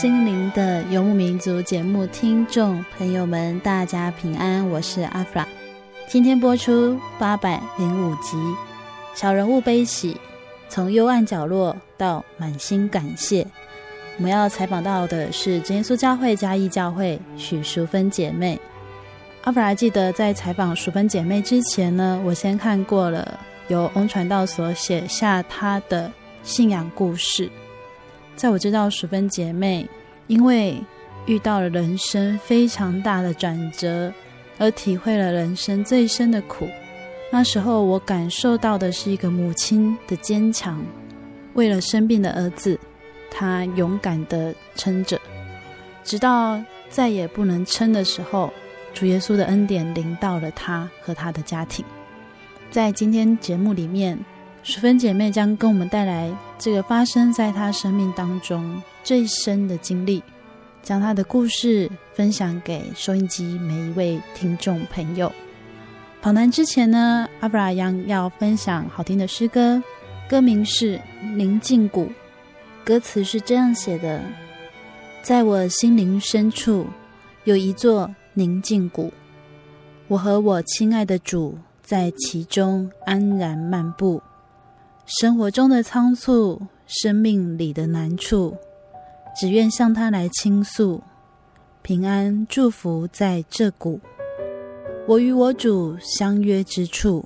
心灵的游牧民族节目听众朋友们，大家平安，我是阿弗拉。今天播出八百零五集《小人物悲喜》，从幽暗角落到满心感谢。我们要采访到的是耶稣教会嘉义教会许淑芬姐妹。阿弗拉记得在采访淑芬姐妹之前呢，我先看过了由翁传道所写下她的信仰故事。在我知道淑芬姐妹因为遇到了人生非常大的转折，而体会了人生最深的苦。那时候我感受到的是一个母亲的坚强，为了生病的儿子，她勇敢地撑着，直到再也不能撑的时候，主耶稣的恩典临到了她和她的家庭。在今天节目里面，淑芬姐妹将跟我们带来这个发生在他生命当中最深的经历，将他的故事分享给收音机每一位听众朋友。访谈之前呢，阿布拉扬要分享好听的诗歌，歌名是《宁静谷》，歌词是这样写的：在我心灵深处有一座宁静谷，我和我亲爱的主在其中安然漫步。生活中的仓促，生命里的难处，只愿向他来倾诉，平安祝福在这谷。我与我主相约之处，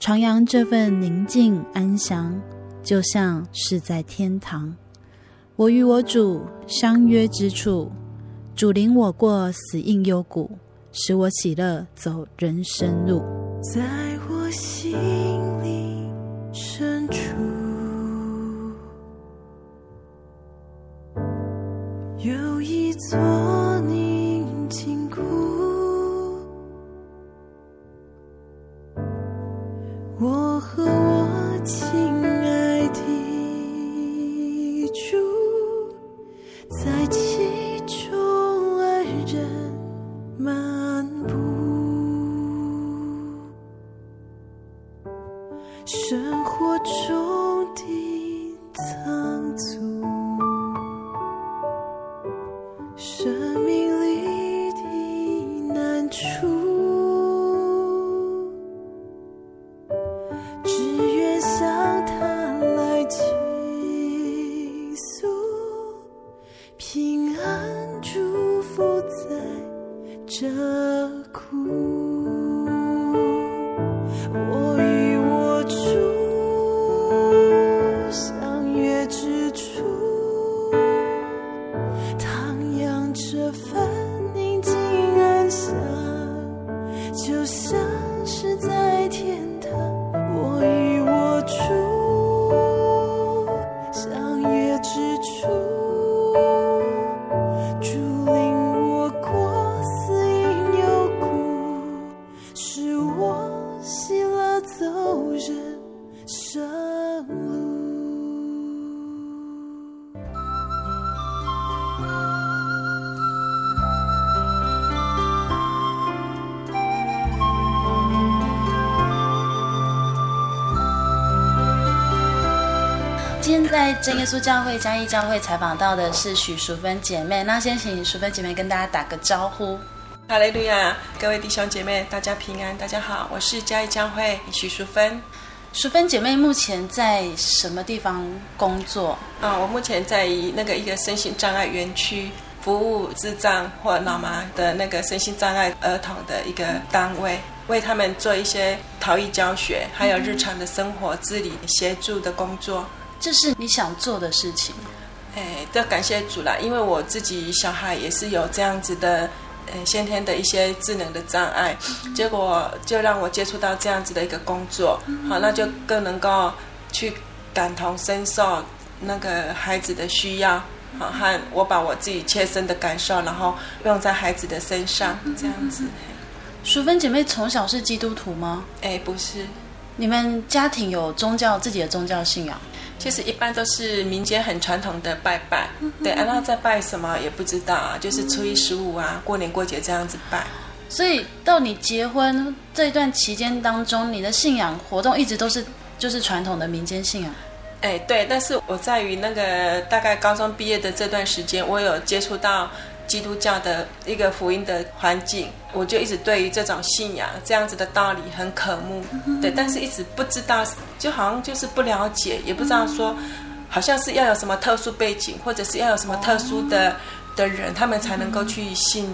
徜徉这份宁静安详，就像是在天堂。我与我主相约之处，主领我过死荫幽谷，使我喜乐走人生路。在我心一座宁静谷，我和我亲在真耶稣教会嘉义教会采访到的是许淑芬姐妹，那先请淑芬姐妹跟大家打个招呼。哈利路亚，各位弟兄姐妹，大家平安，大家好，我是嘉义教会许淑芬。淑芬姐妹目前在什么地方工作？啊，我目前在那个一个身心障碍园区服务智障或老麻的那个身心障碍儿童的一个单位，为他们做一些陶艺教学，还有日常的生活自理协助的工作。这是你想做的事情？哎，都感谢主啦，因为我自己小孩也是有这样子的。呃，先天的一些智能的障碍，结果就让我接触到这样子的一个工作，好，那就更能够去感同身受那个孩子的需要，好，和我把我自己切身的感受，然后用在孩子的身上，这样子。淑芬姐妹从小是基督徒吗？哎，不是。你们家庭有宗教自己的宗教信仰？其实一般都是民间很传统的拜拜，对，然后在拜什么也不知道啊，就是初一十五啊，过年过节这样子拜。所以到你结婚这一段期间当中，你的信仰活动一直都是就是传统的民间信仰。哎，对，但是我在于那个大概高中毕业的这段时间，我有接触到。基督教的一个福音的环境，我就一直对于这种信仰这样子的道理很渴慕，对，但是一直不知道，就好像就是不了解，也不知道说，好像是要有什么特殊背景，或者是要有什么特殊的的人，他们才能够去信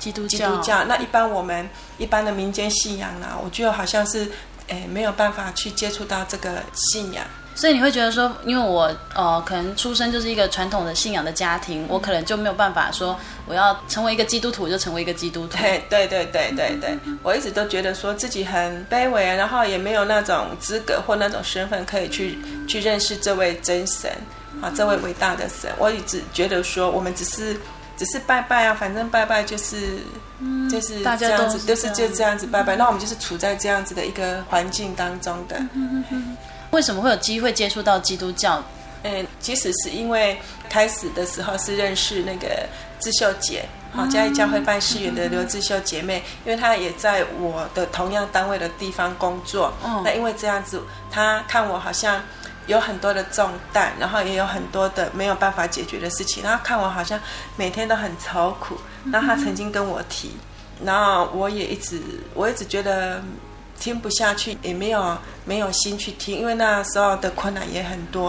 基督教。基督教。那一般我们一般的民间信仰呢，我觉得好像是，诶，没有办法去接触到这个信仰。所以你会觉得说，因为我呃可能出生就是一个传统的信仰的家庭，我可能就没有办法说我要成为一个基督徒就成为一个基督徒。对 对对对对对，我一直都觉得说自己很卑微，然后也没有那种资格或那种身份可以去去认识这位真神啊，这位伟大的神。我一直觉得说，我们只是只是拜拜啊，反正拜拜就是就是这样子，都是就这样子拜拜。那我们就是处在这样子的一个环境当中的。为什么会有机会接触到基督教？嗯，其实是因为开始的时候是认识那个智秀姐，好嘉义教会办事员的刘智秀姐妹，因为她也在我的同样单位的地方工作。嗯，那因为这样子，她看我好像有很多的重担，然后也有很多的没有办法解决的事情，然后看我好像每天都很愁苦，然后她曾经跟我提，然后我也一直我一直觉得。听不下去，也没有没有心去听，因为那时候的困难也很多，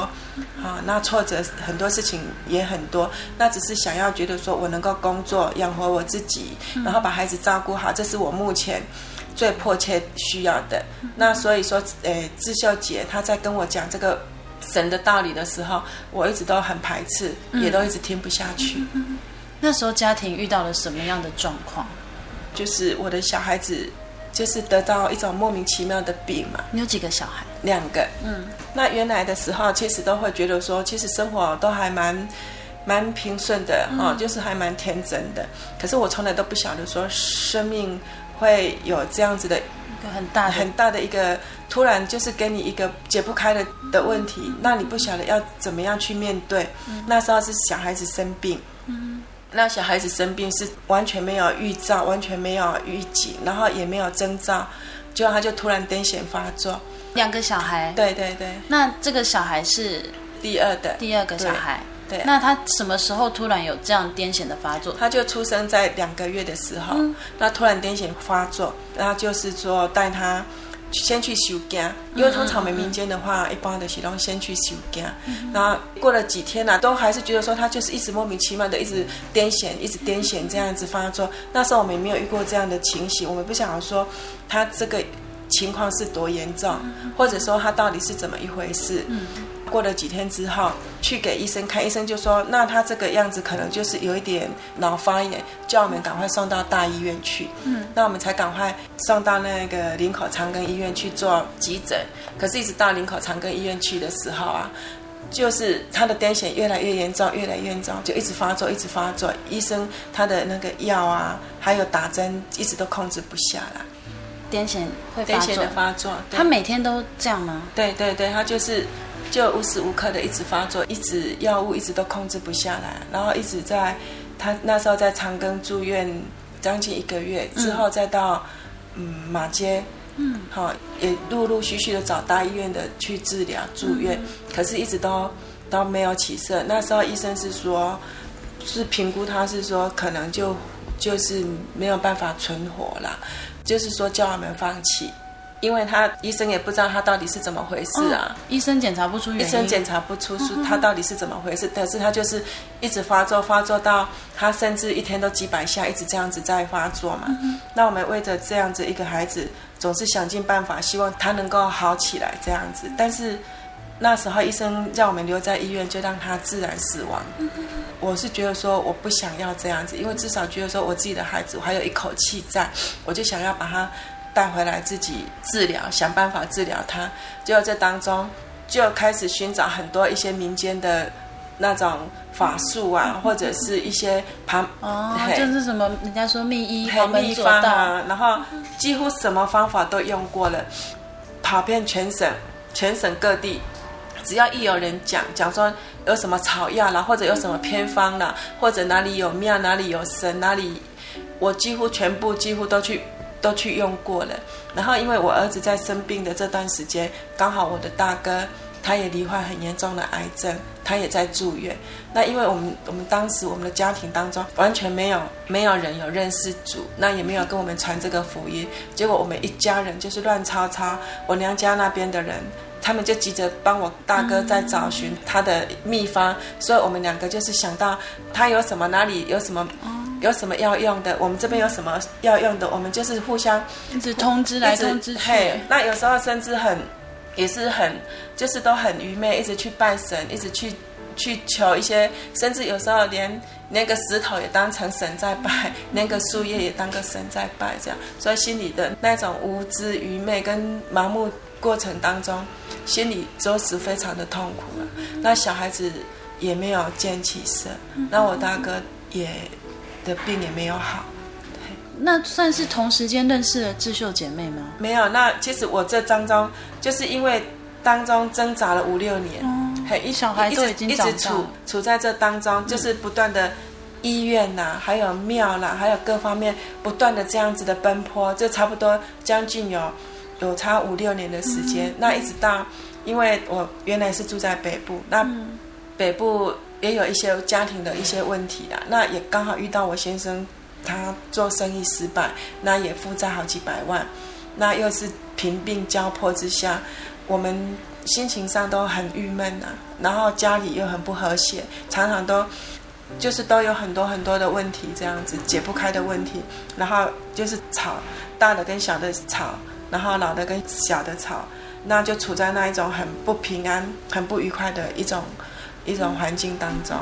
啊，那挫折很多事情也很多，那只是想要觉得说我能够工作养活我自己，然后把孩子照顾好，这是我目前最迫切需要的。那所以说，诶，智秀姐她在跟我讲这个神的道理的时候，我一直都很排斥，也都一直听不下去。那时候家庭遇到了什么样的状况？就是我的小孩子。就是得到一种莫名其妙的病嘛。你有几个小孩？两个。嗯，那原来的时候，其实都会觉得说，其实生活都还蛮蛮平顺的哦，就是还蛮天真的。可是我从来都不晓得说，生命会有这样子的一个很大很大的一个突然，就是给你一个解不开的的问题，那你不晓得要怎么样去面对。那时候是小孩子生病。那小孩子生病是完全没有预兆，完全没有预警，然后也没有征兆，就他就突然癫痫发作。两个小孩，对对对。那这个小孩是第二的，第二个小孩。对。那他什么时候突然有这样癫痫的发作？他就出生在两个月的时候，嗯、那突然癫痫发作，然后就是说带他。先去收惊，因为通常我们民间的话，一般的是都先去收惊。然后过了几天呢，都还是觉得说他就是一直莫名其妙的一直癫痫，一直癫痫这样子发作。那时候我们也没有遇过这样的情形，我们不想说他这个情况是多严重，或者说他到底是怎么一回事。过了几天之后，去给医生看，医生就说，那他这个样子可能就是有一点脑发炎，叫我们赶快送到大医院去。嗯，那我们才赶快送到那个林口长庚医院去做急诊。可是，一直到林口长庚医院去的时候啊，就是他的癫痫越来越严重，越来越严重，就一直发作，一直发作。医生他的那个药啊，还有打针，一直都控制不下来。癫痫会发作？癫痫的发作，他每天都这样吗？对对对，他就是。就无时无刻的一直发作，一直药物一直都控制不下来，然后一直在他那时候在长庚住院将近一个月，之后再到嗯马街，嗯，好也陆陆续续的找大医院的去治疗住院，可是一直都都没有起色。那时候医生是说，是评估他是说可能就就是没有办法存活了，就是说叫我们放弃。因为他医生也不知道他到底是怎么回事啊，哦、医生检查不出原因，医生检查不出是他到底是怎么回事，但是他就是一直发作，发作到他甚至一天都几百下，一直这样子在发作嘛。嗯、那我们为着这样子一个孩子，总是想尽办法，希望他能够好起来这样子。但是那时候医生让我们留在医院，就让他自然死亡。嗯、我是觉得说我不想要这样子，因为至少觉得说我自己的孩子，我还有一口气在，我就想要把他。带回来自己治疗，想办法治疗他。就这当中，就开始寻找很多一些民间的那种法术啊，或者是一些旁哦，就是什么人家说秘医、秘方啊，然后几乎什么方法都用过了，跑遍全省，全省各地，只要一有人讲讲说有什么草药啦，或者有什么偏方啦，或者哪里有庙，哪里有神，哪里我几乎全部几乎都去。都去用过了，然后因为我儿子在生病的这段时间，刚好我的大哥他也罹患很严重的癌症，他也在住院。那因为我们我们当时我们的家庭当中完全没有没有人有认识主，那也没有跟我们传这个福音，结果我们一家人就是乱吵吵。我娘家那边的人，他们就急着帮我大哥在找寻他的秘方，嗯、所以我们两个就是想到他有什么哪里有什么。有什么要用的？我们这边有什么要用的？我们就是互相一直通知来通知去。嘿，那有时候甚至很，也是很，就是都很愚昧，一直去拜神，一直去去求一些，甚至有时候连那个石头也当成神在拜，那个树叶也当个神在拜，这样。所以心里的那种无知、愚昧跟盲目过程当中，心里着实非常的痛苦了。那小孩子也没有见起色，那我大哥也。的病也没有好，那算是同时间认识了智秀姐妹吗？没有，那其实我这当中就是因为当中挣扎了五六年，一小孩都已经一直处处在这当中，就是不断的医院呐、啊，还有庙啦，还有各方面不断的这样子的奔波，就差不多将近有有差五六年的时间。嗯、那一直到，因为我原来是住在北部，那北部。也有一些家庭的一些问题啦，那也刚好遇到我先生，他做生意失败，那也负债好几百万，那又是贫病交迫之下，我们心情上都很郁闷呐，然后家里又很不和谐，常常都就是都有很多很多的问题，这样子解不开的问题，然后就是吵，大的跟小的吵，然后老的跟小的吵，那就处在那一种很不平安、很不愉快的一种。一种环境当中，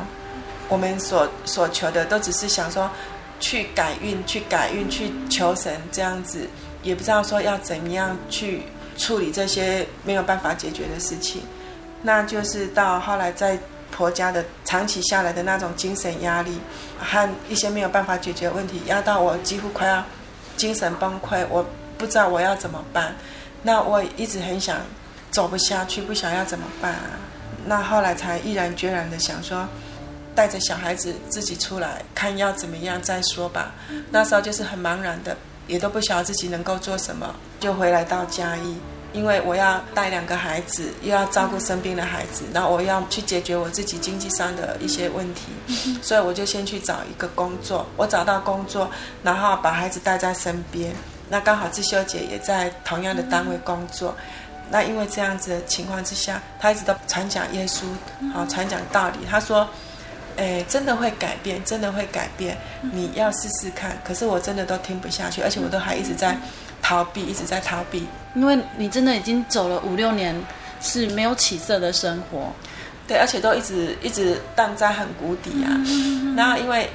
我们所所求的都只是想说，去改运，去改运，去求神这样子，也不知道说要怎么样去处理这些没有办法解决的事情。那就是到后来在婆家的长期下来的那种精神压力和一些没有办法解决的问题，压到我几乎快要精神崩溃，我不知道我要怎么办。那我一直很想走不下去，不想要怎么办啊？那后来才毅然决然的想说，带着小孩子自己出来看要怎么样再说吧。那时候就是很茫然的，也都不晓得自己能够做什么，就回来到嘉义，因为我要带两个孩子，又要照顾生病的孩子，然后我要去解决我自己经济上的一些问题，所以我就先去找一个工作。我找到工作，然后把孩子带在身边。那刚好智秀姐也在同样的单位工作。那因为这样子的情况之下，她一直都传讲耶稣，好传讲道理。她说：“诶，真的会改变，真的会改变。你要试试看。”可是我真的都听不下去，而且我都还一直在逃避，一直在逃避。因为你真的已经走了五六年是没有起色的生活，对，而且都一直一直荡在很谷底啊。然后因为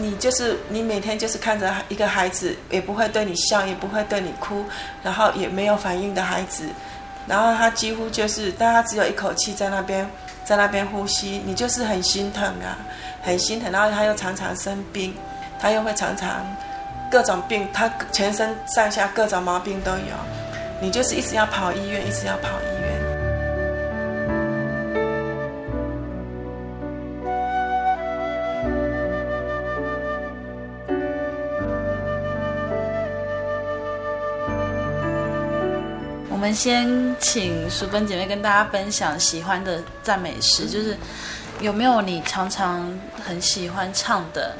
你就是你每天就是看着一个孩子，也不会对你笑，也不会对你哭，然后也没有反应的孩子。然后他几乎就是，但他只有一口气在那边，在那边呼吸，你就是很心疼啊，很心疼。然后他又常常生病，他又会常常各种病，他全身上下各种毛病都有，你就是一直要跑医院，一直要跑医院。们先请淑芬姐妹跟大家分享喜欢的赞美诗，就是有没有你常常很喜欢唱的？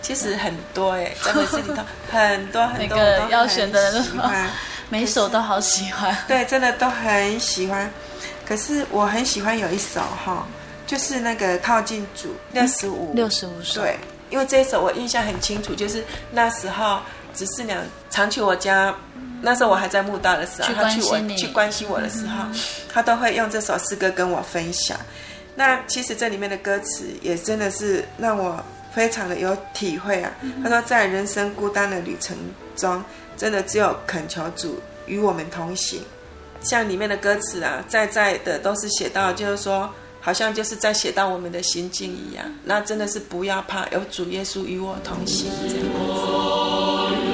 其实很多哎，赞美诗里头很多很多，每个要选的人都喜欢，每首都好喜欢。对，真的都很喜欢。可是我很喜欢有一首哈，就是那个靠近主六十五六十五首。对，因为这一首我印象很清楚，就是那时候执事娘常去我家，那时候我还在慕道的时候，他去我去关心我的时候，他都会用这首诗歌跟我分享。那其实这里面的歌词也真的是让我非常的有体会啊。他说，在人生孤单的旅程中，真的只有恳求主与我们同行。像里面的歌词啊，在在的都是写到，就是说，好像就是在写到我们的心境一样。那真的是不要怕，有主耶稣与我同行这样子。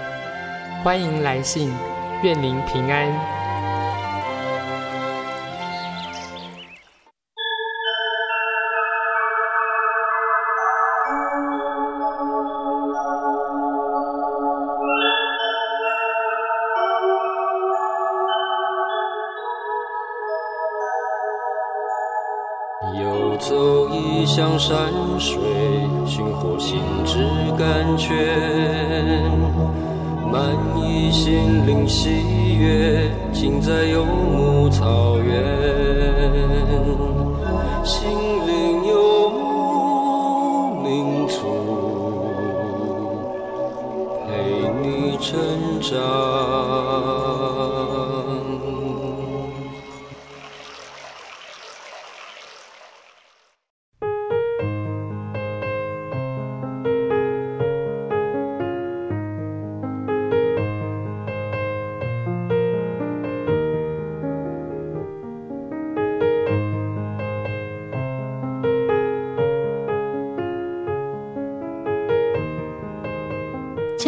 欢迎来信，愿您平安。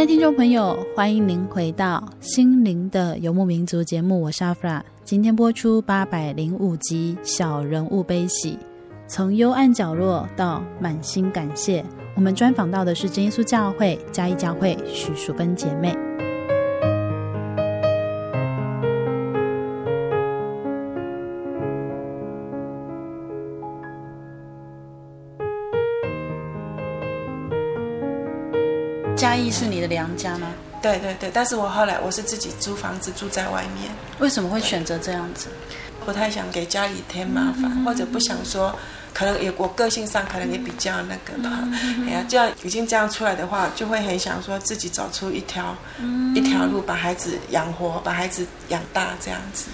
亲爱听众朋友，欢迎您回到《心灵的游牧民族》节目，我是阿弗拉。今天播出八百零五集《小人物悲喜》，从幽暗角落到满心感谢，我们专访到的是真耶稣教会嘉义教会许淑芬姐妹。是你的娘家吗？对对对，但是我后来我是自己租房子住在外面。为什么会选择这样子？不太想给家里添麻烦，嗯、或者不想说，可能也我个性上可能也比较那个吧。哎呀、嗯，这样已经这样出来的话，就会很想说自己走出一条、嗯、一条路，把孩子养活，把孩子养大这样子。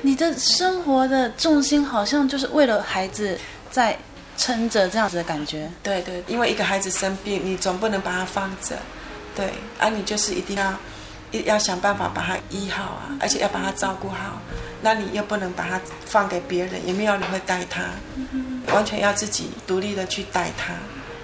你的生活的重心好像就是为了孩子在撑着这样子的感觉。对对，因为一个孩子生病，你总不能把他放着。对，而、啊、你就是一定要，一要想办法把他医好啊，而且要把他照顾好。那你又不能把他放给别人，也没有人会带他，完全要自己独立的去带他。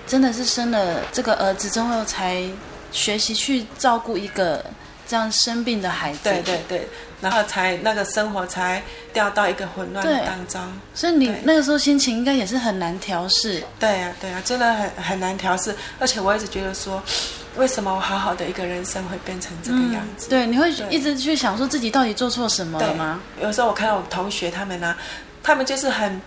真的是生了这个儿子之后，才学习去照顾一个这样生病的孩子。对对对，然后才那个生活才掉到一个混乱的当中。所以你那个时候心情应该也是很难调试。对呀、啊、对呀、啊，真的很很难调试，而且我一直觉得说。为什么我好好的一个人生会变成这个样子？嗯、对，你会一直去想说自己到底做错什么了吗？有时候我看到我同学他们呢、啊，他们就是很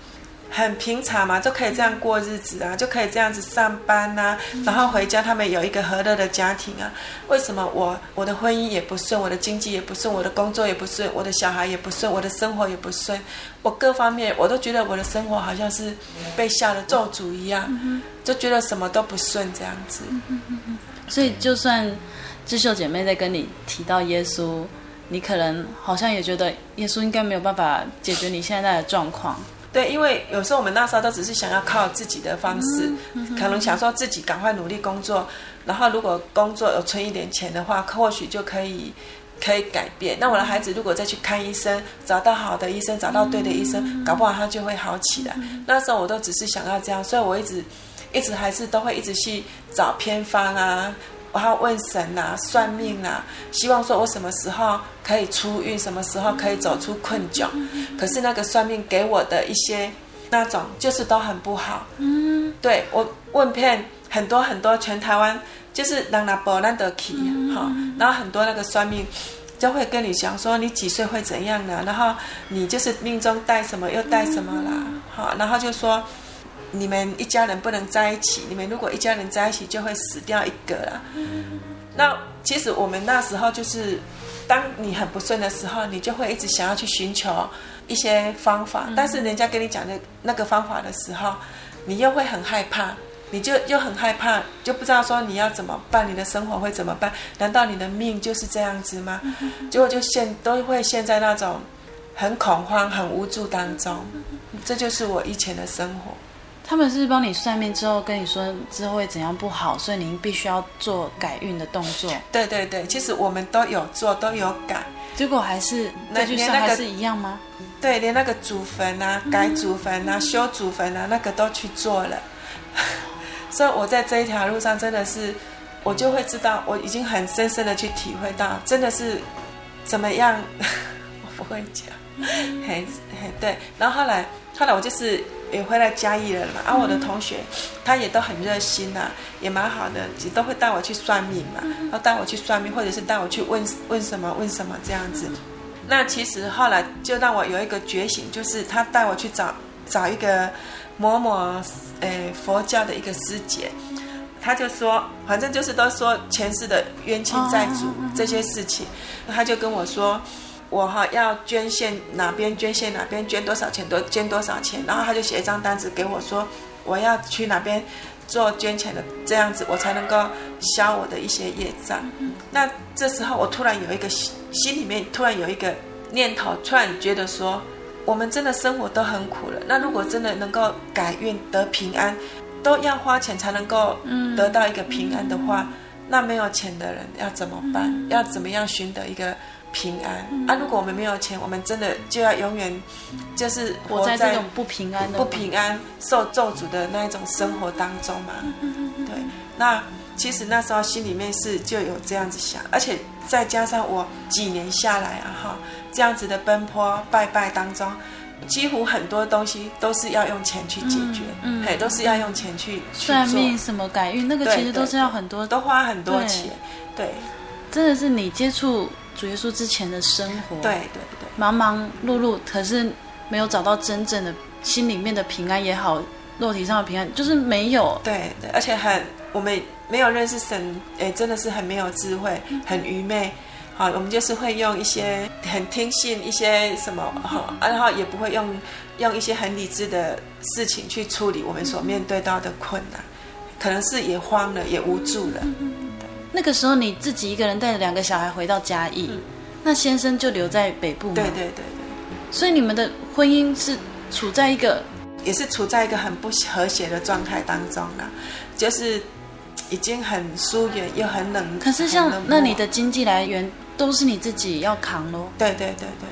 很平常嘛，就可以这样过日子啊，就可以这样子上班啊，然后回家他们有一个和乐的家庭啊。为什么我我的婚姻也不顺，我的经济也不顺，我的工作也不顺，我的小孩也不顺，我的生活也不顺，我各方面我都觉得我的生活好像是被下了咒诅一样，就觉得什么都不顺这样子。所以，就算智秀姐妹在跟你提到耶稣，你可能好像也觉得耶稣应该没有办法解决你现在的状况。对，因为有时候我们那时候都只是想要靠自己的方式，可能想说自己赶快努力工作，然后如果工作有存一点钱的话，或许就可以可以改变。那我的孩子如果再去看医生，找到好的医生，找到对的医生，搞不好他就会好起来。那时候我都只是想要这样，所以我一直。一直还是都会一直去找偏方啊，然后问神啊、算命啊，希望说我什么时候可以出运，什么时候可以走出困窘。可是那个算命给我的一些那种，就是都很不好。嗯，对，我问遍很多很多，全台湾就是让那波兰德奇哈，然后很多那个算命就会跟你讲说你几岁会怎样呢？然后你就是命中带什么又带什么啦，好，然后就说。你们一家人不能在一起，你们如果一家人在一起，就会死掉一个了。那其实我们那时候就是，当你很不顺的时候，你就会一直想要去寻求一些方法，但是人家跟你讲的那个方法的时候，你又会很害怕，你就又很害怕，就不知道说你要怎么办，你的生活会怎么办？难道你的命就是这样子吗？结果就陷都会陷在那种很恐慌、很无助当中。这就是我以前的生活。他们是帮你算命之后跟你说之后会怎样不好，所以您必须要做改运的动作。对对对，其实我们都有做，都有改，结果还是那句话还是一样吗？对，连那个祖坟啊、改祖坟啊、修祖坟啊，那个都去做了。所以我在这一条路上真的是，我就会知道，我已经很深深的去体会到，真的是怎么样，我不会讲，很很对。然后后来，后来我就是。也回来嘉义了嘛，而、啊、我的同学，他也都很热心呐、啊，也蛮好的，也都会带我去算命嘛，然后带我去算命，或者是带我去问问什么问什么这样子。那其实后来就让我有一个觉醒，就是他带我去找找一个某某诶佛教的一个师姐，他就说，反正就是都说前世的冤亲债主这些事情，他就跟我说。我哈要捐献哪边捐献哪边捐多少钱多捐多少钱，然后他就写一张单子给我说，我要去哪边做捐钱的，这样子我才能够消我的一些业障。那这时候我突然有一个心心里面突然有一个念头，突然觉得说，我们真的生活都很苦了，那如果真的能够改运得平安，都要花钱才能够得到一个平安的话，那没有钱的人要怎么办？要怎么样寻得一个？平安。啊！如果我们没有钱，我们真的就要永远就是活在这种不平安、不平安、受咒诅的那一种生活当中嘛。对，那其实那时候心里面是就有这样子想，而且再加上我几年下来啊哈，这样子的奔波拜拜当中，几乎很多东西都是要用钱去解决，嗯，嘿，都是要用钱去算命什么改运，那个其实都是要很多，都花很多钱，对，对。真的是你接触主耶稣之前的生活，对对对，忙忙碌碌，可是没有找到真正的心里面的平安也好，肉体上的平安就是没有，对对，而且很我们没有认识神，哎，真的是很没有智慧，很愚昧。好，我们就是会用一些很听信一些什么好，然后也不会用用一些很理智的事情去处理我们所面对到的困难，可能是也慌了，也无助了。那个时候你自己一个人带着两个小孩回到嘉义，嗯、那先生就留在北部吗？对对对对。所以你们的婚姻是处在一个，也是处在一个很不和谐的状态当中了，就是已经很疏远又很冷。可是像那你的经济来源？都是你自己要扛喽。对对对对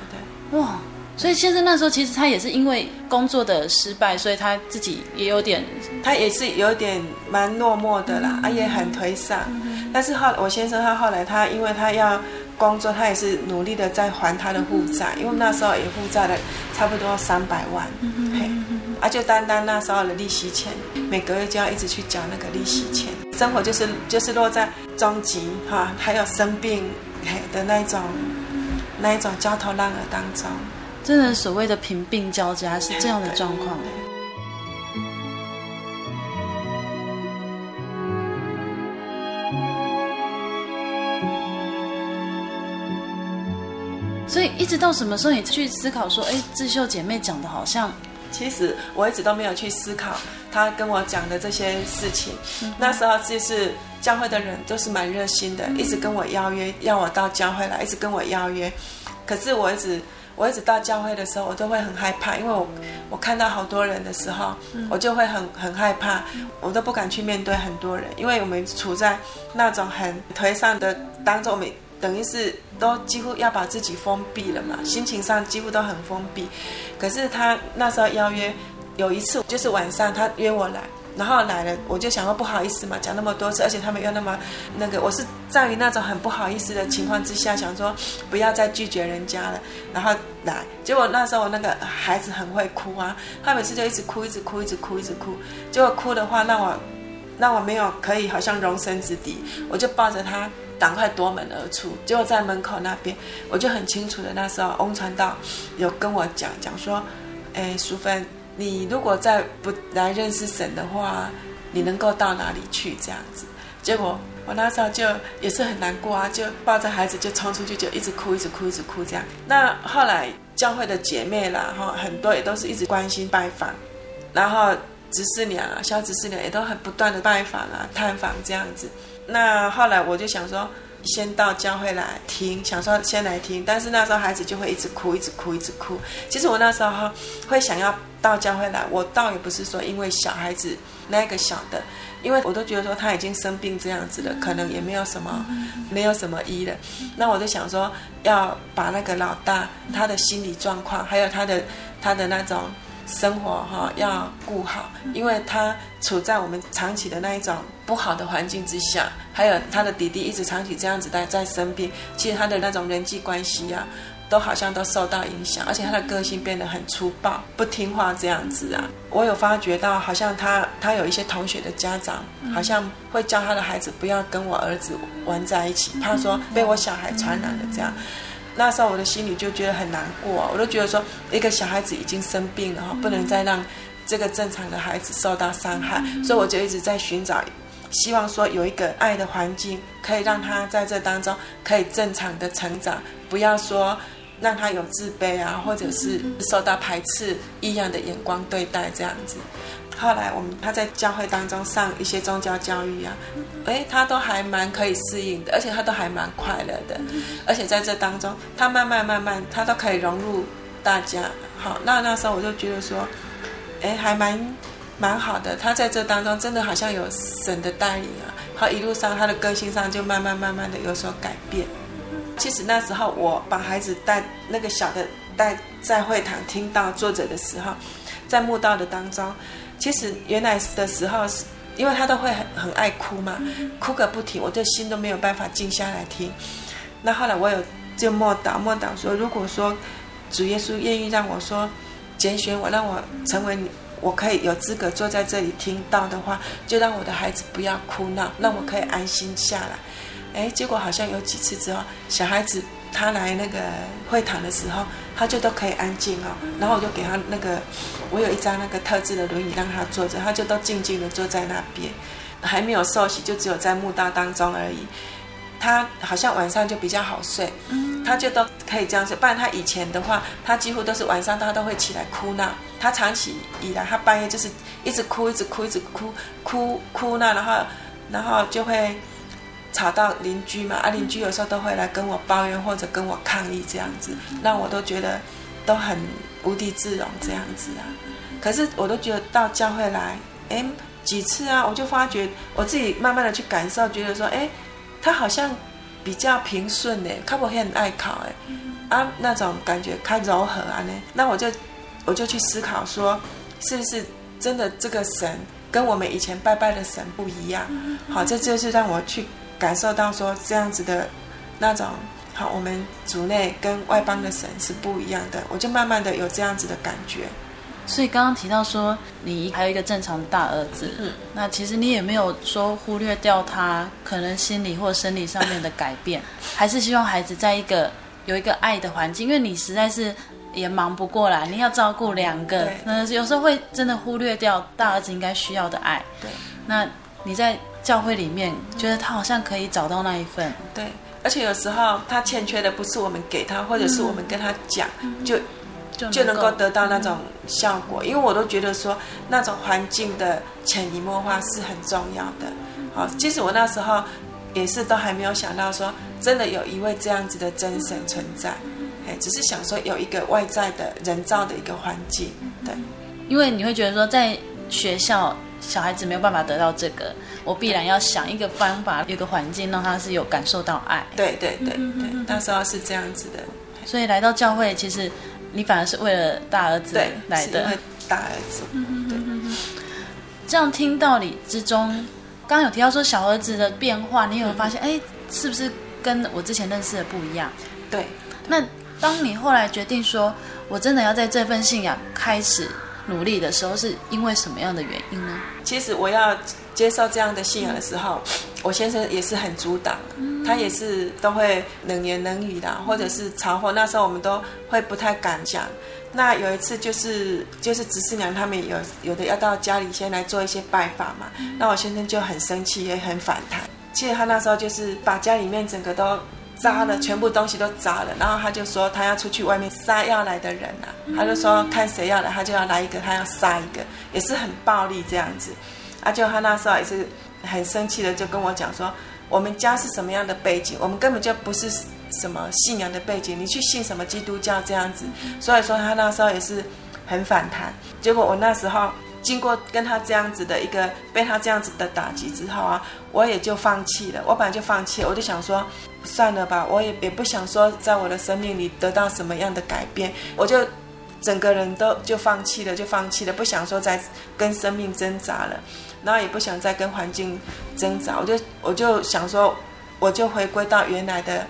对，哇！所以先生那时候其实他也是因为工作的失败，所以他自己也有点，他也是有点蛮落寞的啦，啊也很颓丧。但是后我先生他后来他因为他要工作，他也是努力的在还他的负债，因为那时候也负债了差不多三百万，嘿，啊就单单那时候的利息钱，每个月就要一直去缴那个利息钱，生活就是就是落在终极哈，还有生病。的那一种，那一种焦头烂额当中，真的所谓的贫病交加是这样的状况。所以一直到什么时候你去思考说，哎，智秀姐妹讲的好像，其实我一直都没有去思考她跟我讲的这些事情。嗯、那时候就是。教会的人都是蛮热心的，一直跟我邀约，要我到教会来，一直跟我邀约。可是我一直，我一直到教会的时候，我都会很害怕，因为我我看到好多人的时候，我就会很很害怕，我都不敢去面对很多人，因为我们处在那种很颓丧的当中，我们等于是都几乎要把自己封闭了嘛，心情上几乎都很封闭。可是他那时候邀约，有一次就是晚上他约我来。然后来了，我就想说不好意思嘛，讲那么多次，而且他们又那么那个，我是在于那种很不好意思的情况之下，想说不要再拒绝人家了。然后来，结果那时候我那个孩子很会哭啊，他每次就一直哭，一直哭，一直哭，一直哭。结果哭的话，那我那我没有可以好像容身之地，我就抱着他赶快夺门而出。结果在门口那边，我就很清楚的那时候，翁传道有跟我讲讲说，哎，淑芬。你如果再不来认识神的话，你能够到哪里去？这样子，结果我那时候就也是很难过啊，就抱着孩子就冲出去，就一直哭，一直哭，一直哭这样。那后来教会的姐妹啦，哈，很多也都是一直关心拜访，然后执事娘啊，小执事娘也都很不断的拜访啊、探访这样子。那后来我就想说。先到教会来听，想说先来听，但是那时候孩子就会一直哭，一直哭，一直哭。其实我那时候会想要到教会来，我倒也不是说因为小孩子那个小的，因为我都觉得说他已经生病这样子了，可能也没有什么，没有什么医了。那我就想说要把那个老大他的心理状况，还有他的他的那种。生活哈要顾好，因为他处在我们长期的那一种不好的环境之下，还有他的弟弟一直长期这样子在在生病，其实他的那种人际关系啊，都好像都受到影响，而且他的个性变得很粗暴、不听话这样子啊。我有发觉到，好像他他有一些同学的家长，好像会教他的孩子不要跟我儿子玩在一起，怕说被我小孩传染了这样。那时候我的心里就觉得很难过，我都觉得说一个小孩子已经生病了哈，不能再让这个正常的孩子受到伤害，所以我就一直在寻找，希望说有一个爱的环境，可以让他在这当中可以正常的成长，不要说让他有自卑啊，或者是受到排斥、异样的眼光对待这样子。后来我们他在教会当中上一些宗教教育啊，哎，他都还蛮可以适应的，而且他都还蛮快乐的，而且在这当中，他慢慢慢慢，他都可以融入大家。好，那那时候我就觉得说，哎，还蛮蛮好的。他在这当中真的好像有神的带领啊，好，一路上他的个性上就慢慢慢慢的有所改变。其实那时候我把孩子带那个小的带在会堂听到作者的时候，在慕道的当中。其实原来的时候是因为他都会很很爱哭嘛，哭个不停，我的心都没有办法静下来听。那后来我有就默祷默祷说，如果说主耶稣愿意让我说拣选我，让我成为我可以有资格坐在这里听到的话，就让我的孩子不要哭闹，让我可以安心下来。哎，结果好像有几次之后，小孩子他来那个会堂的时候，他就都可以安静哦。然后我就给他那个，我有一张那个特制的轮椅让他坐着，他就都静静的坐在那边，还没有受洗，就只有在墓道当中而已。他好像晚上就比较好睡，他就都可以这样睡。不然他以前的话，他几乎都是晚上他都会起来哭闹。他长期以来，他半夜就是一直哭，一直哭，一直哭，哭哭闹，然后然后就会吵到邻居嘛。啊，邻居有时候都会来跟我抱怨或者跟我抗议这样子，让我都觉得都很无地自容这样子啊。可是我都觉得到教会来，哎，几次啊，我就发觉我自己慢慢的去感受，觉得说，哎。他好像比较平顺呢，他不会很爱考哎，啊那种感觉开柔和啊呢，那我就我就去思考说，是不是真的这个神跟我们以前拜拜的神不一样？好，这就是让我去感受到说这样子的那种好，我们族内跟外邦的神是不一样的，我就慢慢的有这样子的感觉。所以刚刚提到说，你还有一个正常的大儿子，嗯，那其实你也没有说忽略掉他可能心理或生理上面的改变，还是希望孩子在一个有一个爱的环境，因为你实在是也忙不过来，你要照顾两个，那有时候会真的忽略掉大儿子应该需要的爱。对，那你在教会里面觉得他好像可以找到那一份，对，而且有时候他欠缺的不是我们给他，或者是我们跟他讲，嗯，就。就能够得到那种效果，因为我都觉得说那种环境的潜移默化是很重要的。好，其实我那时候也是都还没有想到说，真的有一位这样子的真神存在，哎，只是想说有一个外在的人造的一个环境，对。因为你会觉得说，在学校小孩子没有办法得到这个，我必然要想一个方法，有个环境让他是有感受到爱。对对对对，那时候是这样子的。所以来到教会，其实。你反而是为了大儿子来的，对，大儿子。对，这样听道理之中，刚刚有提到说小儿子的变化，你有没有发现？哎，是不是跟我之前认识的不一样？对。那当你后来决定说，我真的要在这份信仰开始努力的时候，是因为什么样的原因呢？其实我要接受这样的信仰的时候，我先生也是很阻挡，他也是都会冷言冷语的，或者是嘲讽。那时候我们都会不太敢讲。那有一次就是就是执事娘他们有有的要到家里先来做一些拜访嘛，那我先生就很生气也很反弹。其实他那时候就是把家里面整个都砸了，全部东西都砸了。然后他就说他要出去外面杀要来的人啊，他就说看谁要来他就要来一个，他要杀一个，也是很暴力这样子。啊，就他那时候也是。很生气的就跟我讲说，我们家是什么样的背景，我们根本就不是什么信仰的背景，你去信什么基督教这样子，所以说他那时候也是很反弹。结果我那时候经过跟他这样子的一个被他这样子的打击之后啊，我也就放弃了。我本来就放弃了，我就想说算了吧，我也也不想说在我的生命里得到什么样的改变，我就整个人都就放弃了，就放弃了，不想说再跟生命挣扎了。然后也不想再跟环境挣扎，我就我就想说，我就回归到原来的，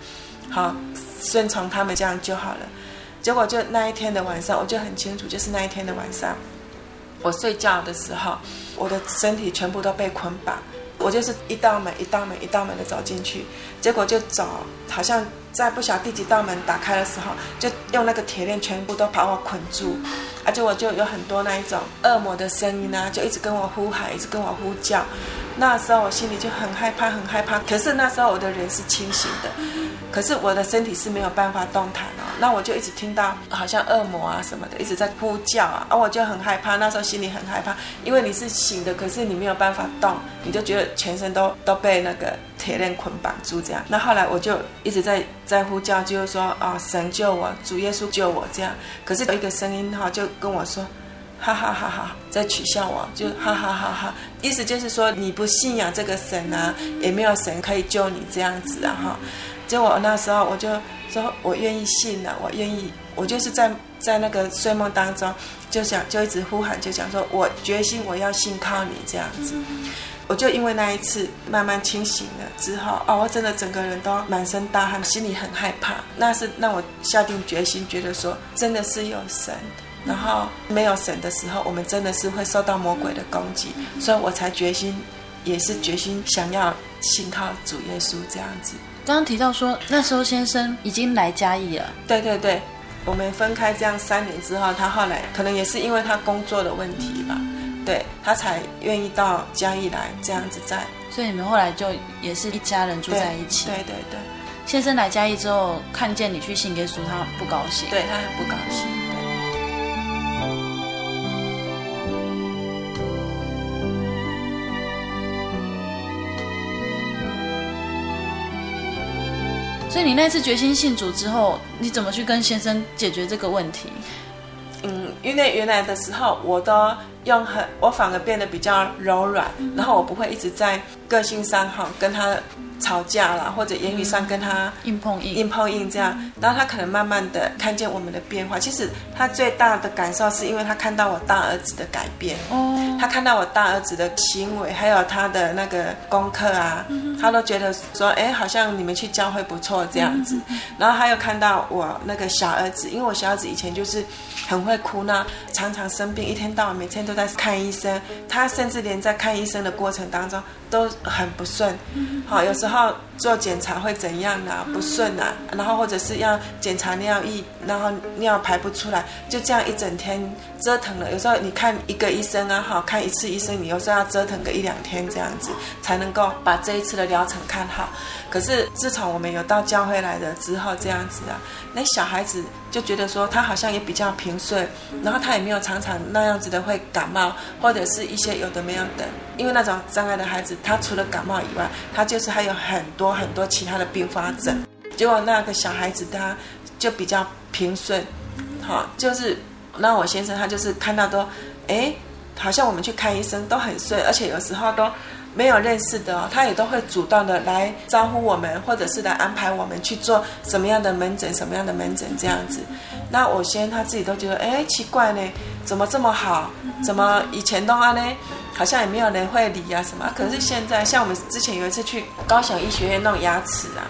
好顺从他们这样就好了。结果就那一天的晚上，我就很清楚，就是那一天的晚上，我睡觉的时候，我的身体全部都被捆绑，我就是一道门一道门一道门的走进去，结果就走，好像在不晓第几道门打开的时候，就用那个铁链全部都把我捆住。而且我就有很多那一种恶魔的声音啊，就一直跟我呼喊，一直跟我呼叫。那时候我心里就很害怕，很害怕。可是那时候我的人是清醒的，可是我的身体是没有办法动弹哦。那我就一直听到好像恶魔啊什么的一直在呼叫啊，啊我就很害怕。那时候心里很害怕，因为你是醒的，可是你没有办法动，你就觉得全身都都被那个铁链捆绑住这样。那后来我就一直在在呼叫，就是说啊、神救我，主耶稣救我这样。可是有一个声音哈就跟我说。哈哈哈哈，在取笑我，就哈哈哈哈，意思就是说你不信仰这个神啊，也没有神可以救你这样子啊哈。结果那时候我就说我愿意信了，我愿意，我就是在在那个睡梦当中就想就一直呼喊，就讲说我决心我要信靠你这样子。我就因为那一次慢慢清醒了之后，哦，我真的整个人都满身大汗，心里很害怕。那是让我下定决心，觉得说真的是有神，然后没有神的时候，我们真的是会受到魔鬼的攻击，所以我才决心，也是决心想要信靠主耶稣这样子。刚刚提到说那时候先生已经来嘉义了，对对对，我们分开这样三年之后，他后来可能也是因为他工作的问题吧。对，他才愿意到嘉义来这样子在，所以你们后来就也是一家人住在一起。对对对，对。先生来嘉义之后，看见你去信耶稣，他不高兴。对，他很不高兴。所以你那次决心信主之后，你怎么去跟先生解决这个问题？嗯，因为原来的时候我都。用很，我反而变得比较柔软，然后我不会一直在个性上哈跟他吵架啦，或者言语上跟他硬碰硬，硬碰硬这样。然后他可能慢慢的看见我们的变化。其实他最大的感受是因为他看到我大儿子的改变，哦，他看到我大儿子的行为，还有他的那个功课啊，他都觉得说，哎，好像你们去教会不错这样子。然后他又看到我那个小儿子，因为我小儿子以前就是很会哭闹，常常生病，一天到晚每天都。都在看医生，他甚至连在看医生的过程当中都很不顺，好，有时候做检查会怎样啊，不顺啊，然后或者是要检查尿液，然后尿排不出来，就这样一整天折腾了。有时候你看一个医生啊，好，看一次医生，你有时候要折腾个一两天这样子，才能够把这一次的疗程看好。可是自从我们有到教会来的之后，这样子啊，那小孩子就觉得说他好像也比较平顺，然后他也没有常常那样子的会感冒，或者是一些有的没有的。因为那种障碍的孩子，他除了感冒以外，他就是还有很多很多其他的并发症。结果那个小孩子他就比较平顺，好，就是那我先生他就是看到都，哎，好像我们去看医生都很顺，而且有时候都。没有认识的，他也都会主动的来招呼我们，或者是来安排我们去做什么样的门诊，什么样的门诊这样子。那我先他自己都觉得，哎，奇怪呢，怎么这么好？怎么以前的话呢，好像也没有人会理啊什么。可是现在，像我们之前有一次去高雄医学院弄牙齿啊。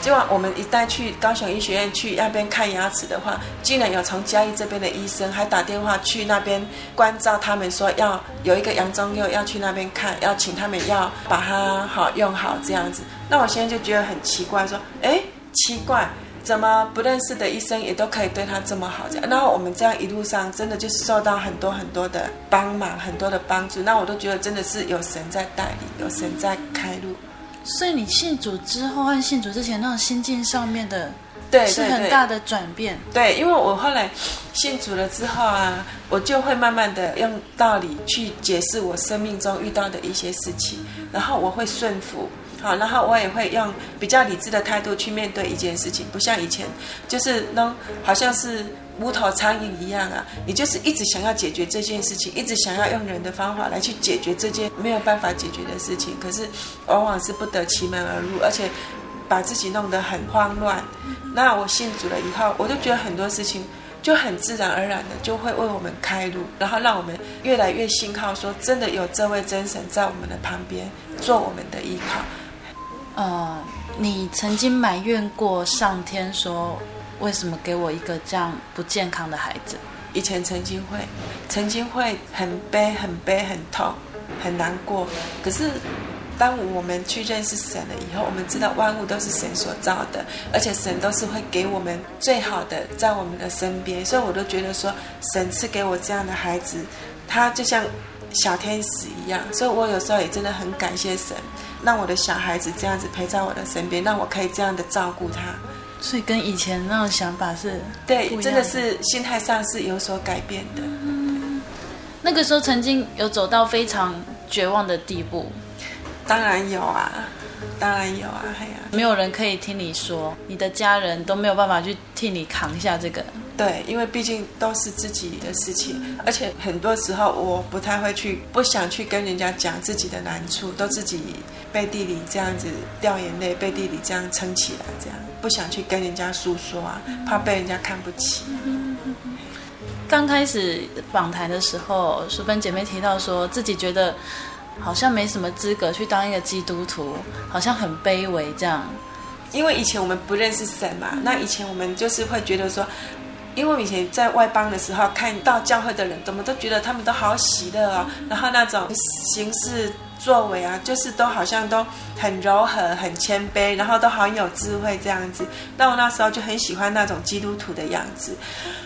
结果我们一旦去高雄医学院去那边看牙齿的话，竟然有从嘉义这边的医生还打电话去那边关照他们，说要有一个杨宗佑要去那边看，要请他们要把它好用好这样子。那我现在就觉得很奇怪，说，哎，奇怪，怎么不认识的医生也都可以对他这么好？这样，然后我们这样一路上真的就是受到很多很多的帮忙，很多的帮助。那我都觉得真的是有神在带领，有神在开路。所以你信主之后和信主之前那种心境上面的，对，是很大的转变。对，因为我后来信主了之后啊，我就会慢慢的用道理去解释我生命中遇到的一些事情，然后我会顺服，好，然后我也会用比较理智的态度去面对一件事情，不像以前，就是那好像是。无头苍蝇一样啊！你就是一直想要解决这件事情，一直想要用人的方法来去解决这件没有办法解决的事情，可是往往是不得其门而入，而且把自己弄得很慌乱。那我信主了以后，我就觉得很多事情就很自然而然的就会为我们开路，然后让我们越来越信靠，说真的有这位真神在我们的旁边做我们的依靠。呃，你曾经埋怨过上天说，为什么给我一个这样不健康的孩子？以前曾经会，曾经会很悲、很悲、很痛、很难过。可是，当我们去认识神了以后，我们知道万物都是神所造的，而且神都是会给我们最好的在我们的身边。所以，我都觉得说，神赐给我这样的孩子，他就像小天使一样。所以我有时候也真的很感谢神，让我的小孩子这样子陪在我的身边，让我可以这样的照顾他。所以跟以前那种想法是对，真的是心态上是有所改变的。嗯，那个时候曾经有走到非常绝望的地步，当然有啊，当然有啊，哎呀，没有人可以听你说，你的家人都没有办法去替你扛下这个。对，因为毕竟都是自己的事情，而且很多时候我不太会去，不想去跟人家讲自己的难处，都自己背地里这样子掉眼泪，背地里这样撑起来，这样不想去跟人家诉说啊，怕被人家看不起。刚开始访谈的时候，淑芬姐妹提到说自己觉得好像没什么资格去当一个基督徒，好像很卑微这样。因为以前我们不认识神嘛，那以前我们就是会觉得说，因为以前在外邦的时候，看到教会的人，怎么都觉得他们都好喜乐啊、哦，然后那种行事作为啊，就是都好像都很柔和、很谦卑，然后都好有智慧这样子。那我那时候就很喜欢那种基督徒的样子，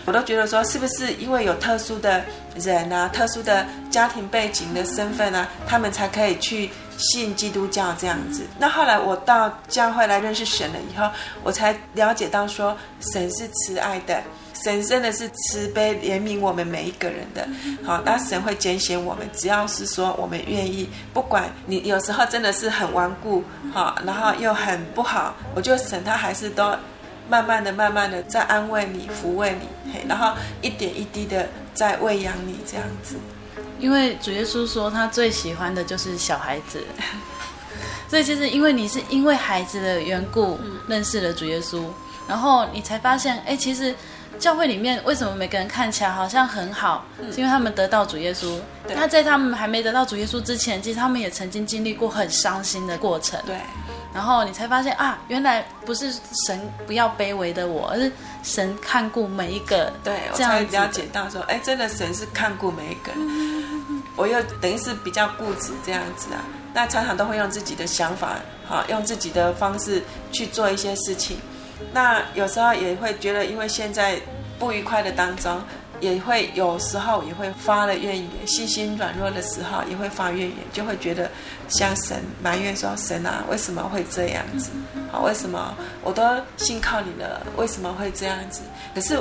我都觉得说，是不是因为有特殊的人啊、特殊的家庭背景的身份啊，他们才可以去。信基督教这样子，那后来我到教会来认识神了以后，我才了解到说，神是慈爱的，神真的是慈悲怜悯我们每一个人的。好，那神会拣选我们，只要是说我们愿意，不管你有时候真的是很顽固，好，然后又很不好，我觉得神他还是都慢慢的、慢慢的在安慰你、抚慰你，嘿，然后一点一滴的在喂养你这样子。因为主耶稣说他最喜欢的就是小孩子，所以就是因为你是因为孩子的缘故认识了主耶稣，然后你才发现，哎，其实教会里面为什么每个人看起来好像很好，是因为他们得到主耶稣。那在他们还没得到主耶稣之前，其实他们也曾经经历过很伤心的过程。对。然后你才发现啊，原来不是神不要卑微的我，而是神看顾每一个。对，我才了解到说，哎，真的神是看顾每一个人。嗯、我又等于是比较固执这样子啊，那常常都会用自己的想法，好，用自己的方式去做一些事情。那有时候也会觉得，因为现在不愉快的当中。也会有时候也会发了怨言，信心软弱的时候也会发怨言，就会觉得向神埋怨说：“神啊，为什么会这样子？好，为什么我都信靠你了，为什么会这样子？”可是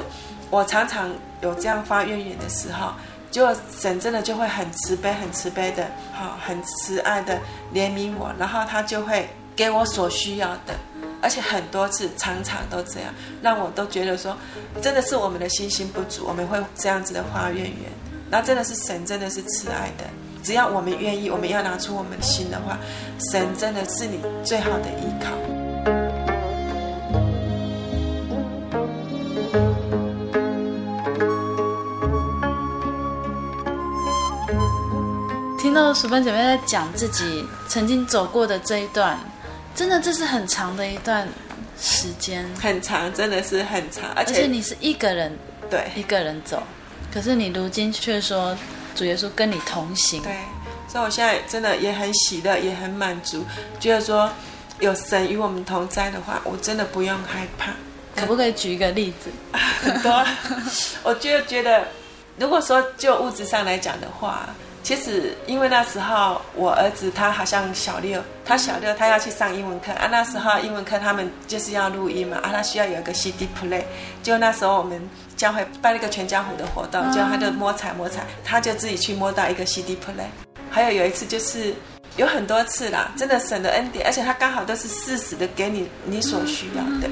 我常常有这样发怨言的时候，就神真的就会很慈悲、很慈悲的，好，很慈爱的怜悯我，然后他就会给我所需要的。而且很多次，常常都这样，让我都觉得说，真的是我们的信心不足，我们会这样子的花怨言。那真的是神，真的是慈爱的。只要我们愿意，我们要拿出我们的心的话，神真的是你最好的依靠。听到淑芬姐妹在讲自己曾经走过的这一段。真的，这是很长的一段时间，很长，真的是很长，而且，而且你是一个人，对，一个人走，可是你如今却说主耶稣跟你同行，对，所以我现在真的也很喜乐，也很满足，觉得说有神与我们同在的话，我真的不用害怕。可不可以举一个例子？很多，我就觉得，如果说就物质上来讲的话。其实，因为那时候我儿子他好像小六，他小六他要去上英文课啊。那时候英文课他们就是要录音嘛啊，他需要有一个 CD play。就那时候我们教会办了一个全家福的活动，就他就摸彩摸彩，他就自己去摸到一个 CD play。还有有一次就是有很多次啦，真的神的恩典，而且他刚好都是适时的给你你所需要的。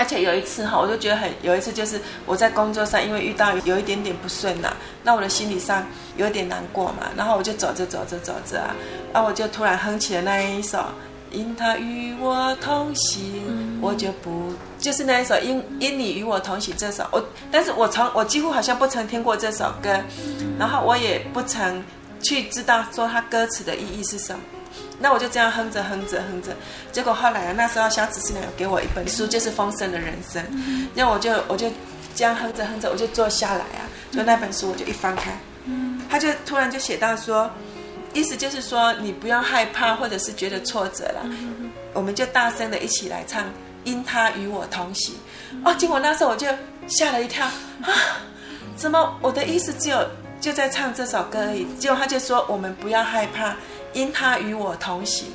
而且有一次哈，我就觉得很有一次，就是我在工作上，因为遇到有一点点不顺呐，那我的心理上有点难过嘛，然后我就走着走着走着啊，啊，我就突然哼起了那一首《因他与我同行》，我就不就是那一首《因因你与我同行》这首，我但是我从我几乎好像不曾听过这首歌，然后我也不曾去知道说它歌词的意义是什么。那我就这样哼着哼着哼着，结果后来啊，那时候小子师娘有给我一本书，就是《丰盛的人生》。然后我就我就这样哼着哼着，我就坐下来啊，就那本书我就一翻开，他就突然就写到说，意思就是说你不要害怕或者是觉得挫折了，我们就大声的一起来唱《因他与我同行》。哦，结果那时候我就吓了一跳啊，怎么我的意思只有就在唱这首歌而已？结果他就说我们不要害怕。因他与我同行，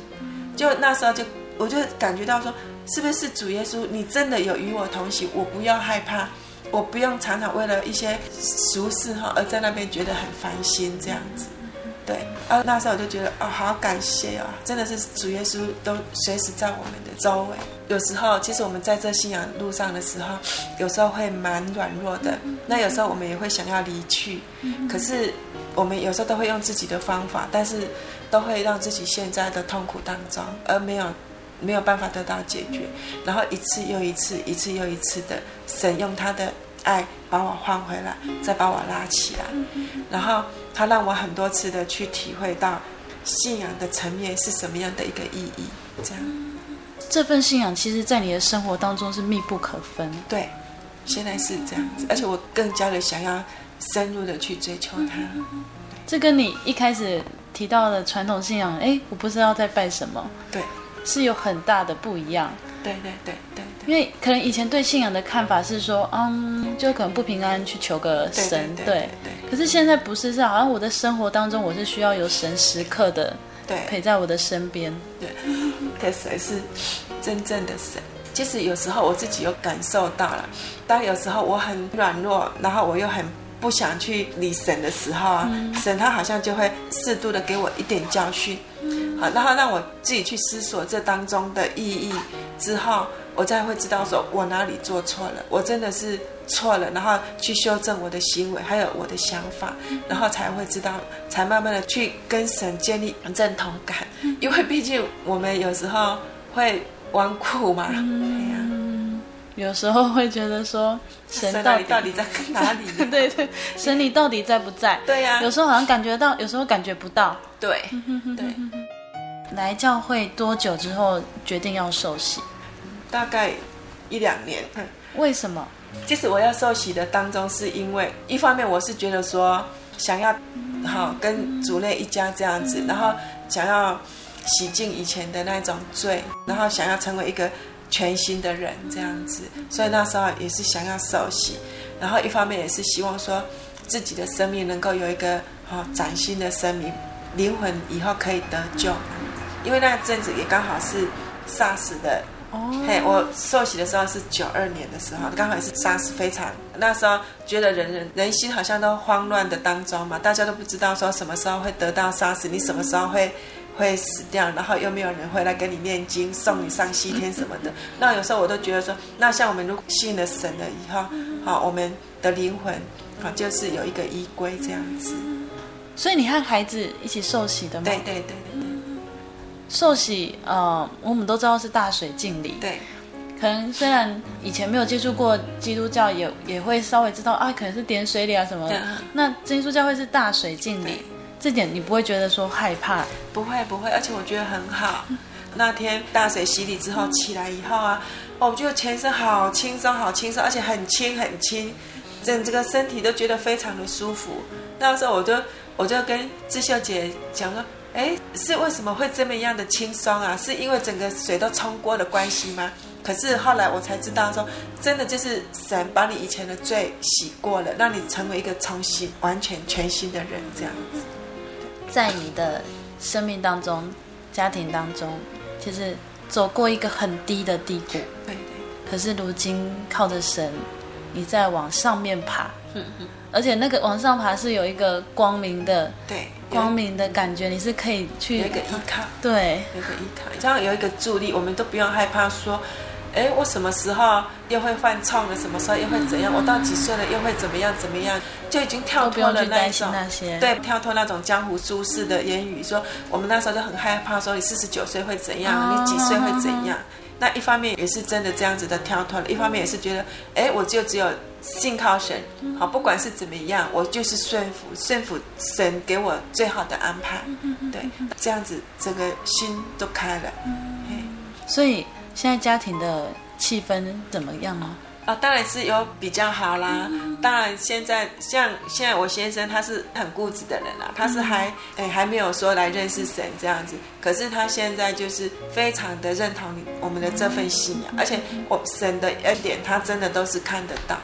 就那时候就我就感觉到说，是不是主耶稣，你真的有与我同行？我不要害怕，我不用常常为了一些俗事哈而在那边觉得很烦心这样子。对，然后那时候我就觉得哦，好感谢哦，真的是主耶稣都随时在我们的周围。有时候其实我们在这信仰路上的时候，有时候会蛮软弱的。那有时候我们也会想要离去，可是我们有时候都会用自己的方法，但是。都会让自己陷在的痛苦当中，而没有没有办法得到解决，然后一次又一次，一次又一次的，神用他的爱把我换回来，再把我拉起来，然后他让我很多次的去体会到信仰的层面是什么样的一个意义？这样，这份信仰其实，在你的生活当中是密不可分。对，现在是这样子，而且我更加的想要深入的去追求它。这跟你一开始提到的传统信仰，哎，我不知道在拜什么，对，是有很大的不一样。对对对对，对，因为可能以前对信仰的看法是说，嗯，就可能不平安去求个神，对对。可是现在不是，是好像我的生活当中，我是需要有神时刻的对陪在我的身边。对，这才是真正的神。其实有时候我自己有感受到了，当有时候我很软弱，然后我又很不想去理神的时候啊，嗯、神他好像就会适度的给我一点教训，好，然后让我自己去思索这当中的意义。之后，我才会知道说我哪里做错了，我真的是错了，然后去修正我的行为，还有我的想法，然后才会知道，才慢慢的去跟神建立认同感。因为毕竟我们有时候会顽固嘛，嗯，有时候会觉得说神到底到底在哪里？对对，神你到底在不在？对呀，有时候好像感觉到，有时候感觉不到。对对。来教会多久之后决定要受洗？大概一两年。为什么？其实我要受洗的当中，是因为一方面我是觉得说想要好跟主内一家这样子，然后想要洗净以前的那种罪，然后想要成为一个全新的人这样子，所以那时候也是想要受洗，然后一方面也是希望说自己的生命能够有一个好崭新的生命，灵魂以后可以得救。因为那阵子也刚好是 SARS 的，哦，嘿，我受洗的时候是九二年的时候，刚好也是 SARS 非常，那时候觉得人人人心好像都慌乱的当中嘛，大家都不知道说什么时候会得到 SARS，你什么时候会会死掉，然后又没有人会来给你念经，送你上西天什么的。那有时候我都觉得说，那像我们如果信了神了以后，好，我们的灵魂啊，就是有一个依归这样子。所以你和孩子一起受洗的吗？对对对对。受洗，呃，我们都知道是大水敬礼。对，可能虽然以前没有接触过基督教也，也也会稍微知道啊，可能是点水礼啊什么的。那基督教会是大水敬礼，这点你不会觉得说害怕？不会不会，而且我觉得很好。那天大水洗礼之后起来以后啊，我觉得全身好轻松，好轻松，而且很轻很轻，整这个身体都觉得非常的舒服。那时候我就我就跟智秀姐讲说。哎，是为什么会这么样的轻松啊？是因为整个水都冲过的关系吗？可是后来我才知道，说真的就是神把你以前的罪洗过了，让你成为一个重新、完全全新的人，这样子。在你的生命当中、家庭当中，其实走过一个很低的低谷，对对。可是如今靠着神，你在往上面爬。嗯嗯。而且那个往上爬是有一个光明的，对，光明的感觉，你是可以去有一个依靠，对，有一个依靠，这样有一个助力，我们都不用害怕说，哎，我什么时候又会犯错了？什么时候又会怎样？我到几岁了又会怎么样？怎么样？就已经跳脱了那种那些，对，跳脱那种江湖术士的言语，说我们那时候就很害怕，说你四十九岁会怎样？你几岁会怎样？那一方面也是真的这样子的跳脱了，一方面也是觉得，哎，我就只有。信靠神，好，不管是怎么样，我就是顺服，顺服神给我最好的安排，对，这样子整个心都开了。所以现在家庭的气氛怎么样呢？啊、哦，当然是有比较好啦。当然，现在像现在我先生他是很固执的人啦，他是还哎还没有说来认识神这样子。可是他现在就是非常的认同我们的这份信仰，而且我神的恩典他真的都是看得到。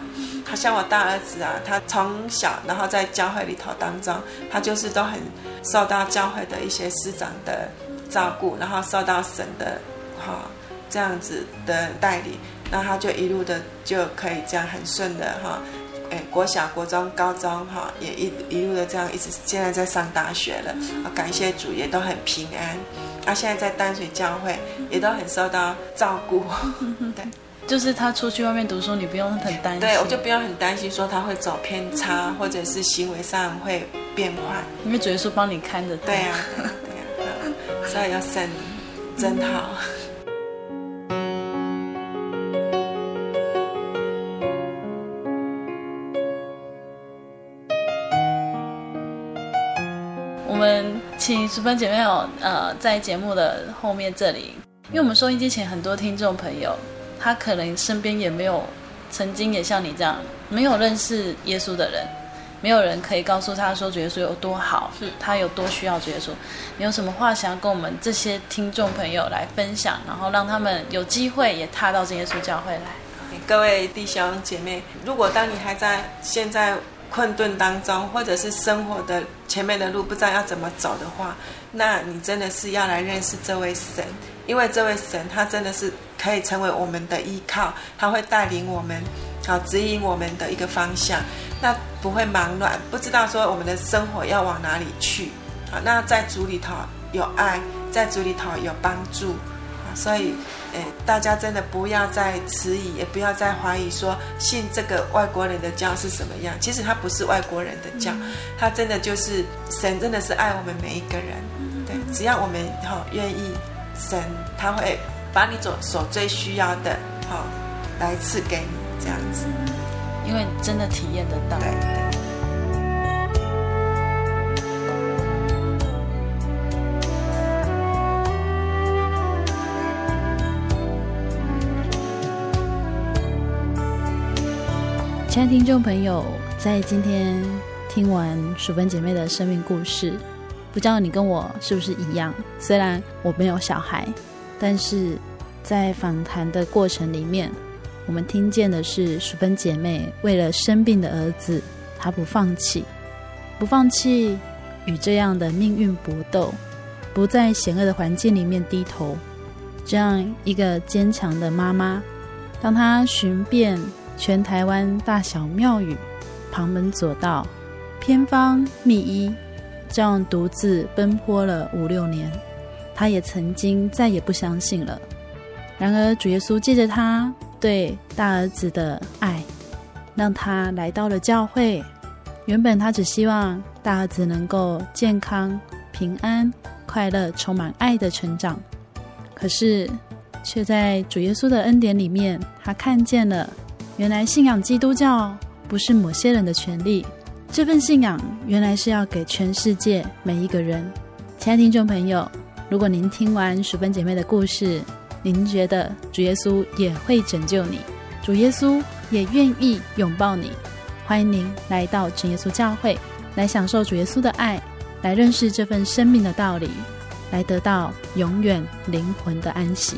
他像我大儿子啊，他从小然后在教会里头当中，他就是都很受到教会的一些师长的照顾，然后受到神的哈、哦、这样子的代理。那他就一路的就可以这样很顺的哈，哎，国小、国中、高中哈，也一一路的这样一直现在在上大学了，啊，感谢主也都很平安，啊，现在在淡水教会也都很受到照顾，对，就是他出去外面读书，你不用很担心，对，我就不用很担心说他会走偏差，或者是行为上会变坏，因为主耶稣帮你看着他，对呀、啊，对呀、啊，所以要神真好。请淑芬姐妹有呃，在节目的后面这里，因为我们收音机前很多听众朋友，他可能身边也没有曾经也像你这样没有认识耶稣的人，没有人可以告诉他说主耶稣有多好，是他有多需要主耶稣。你有什么话想要跟我们这些听众朋友来分享，然后让他们有机会也踏到这耶稣教会来？各位弟兄姐妹，如果当你还在现在。困顿当中，或者是生活的前面的路不知道要怎么走的话，那你真的是要来认识这位神，因为这位神他真的是可以成为我们的依靠，他会带领我们，好指引我们的一个方向，那不会忙乱，不知道说我们的生活要往哪里去，好，那在主里头有爱，在主里头有帮助。所以，诶，大家真的不要再迟疑，也不要再怀疑，说信这个外国人的教是什么样。其实他不是外国人的教，他真的就是神，真的是爱我们每一个人。对，只要我们好愿意，神他会把你所所最需要的，好来赐给你这样子。因为真的体验得到。对对。亲爱的听众朋友，在今天听完淑芬姐妹的生命故事，不知道你跟我是不是一样？虽然我没有小孩，但是在访谈的过程里面，我们听见的是淑芬姐妹为了生病的儿子，她不放弃，不放弃与这样的命运搏斗，不在险恶的环境里面低头，这样一个坚强的妈妈，当她寻遍。全台湾大小庙宇、旁门左道、偏方秘医，这样独自奔波了五六年，他也曾经再也不相信了。然而主耶稣借着他对大儿子的爱，让他来到了教会。原本他只希望大儿子能够健康、平安、快乐、充满爱的成长，可是却在主耶稣的恩典里面，他看见了。原来信仰基督教不是某些人的权利，这份信仰原来是要给全世界每一个人。亲爱的听众朋友，如果您听完淑芬姐妹的故事，您觉得主耶稣也会拯救你，主耶稣也愿意拥抱你，欢迎您来到主耶稣教会，来享受主耶稣的爱，来认识这份生命的道理，来得到永远灵魂的安息。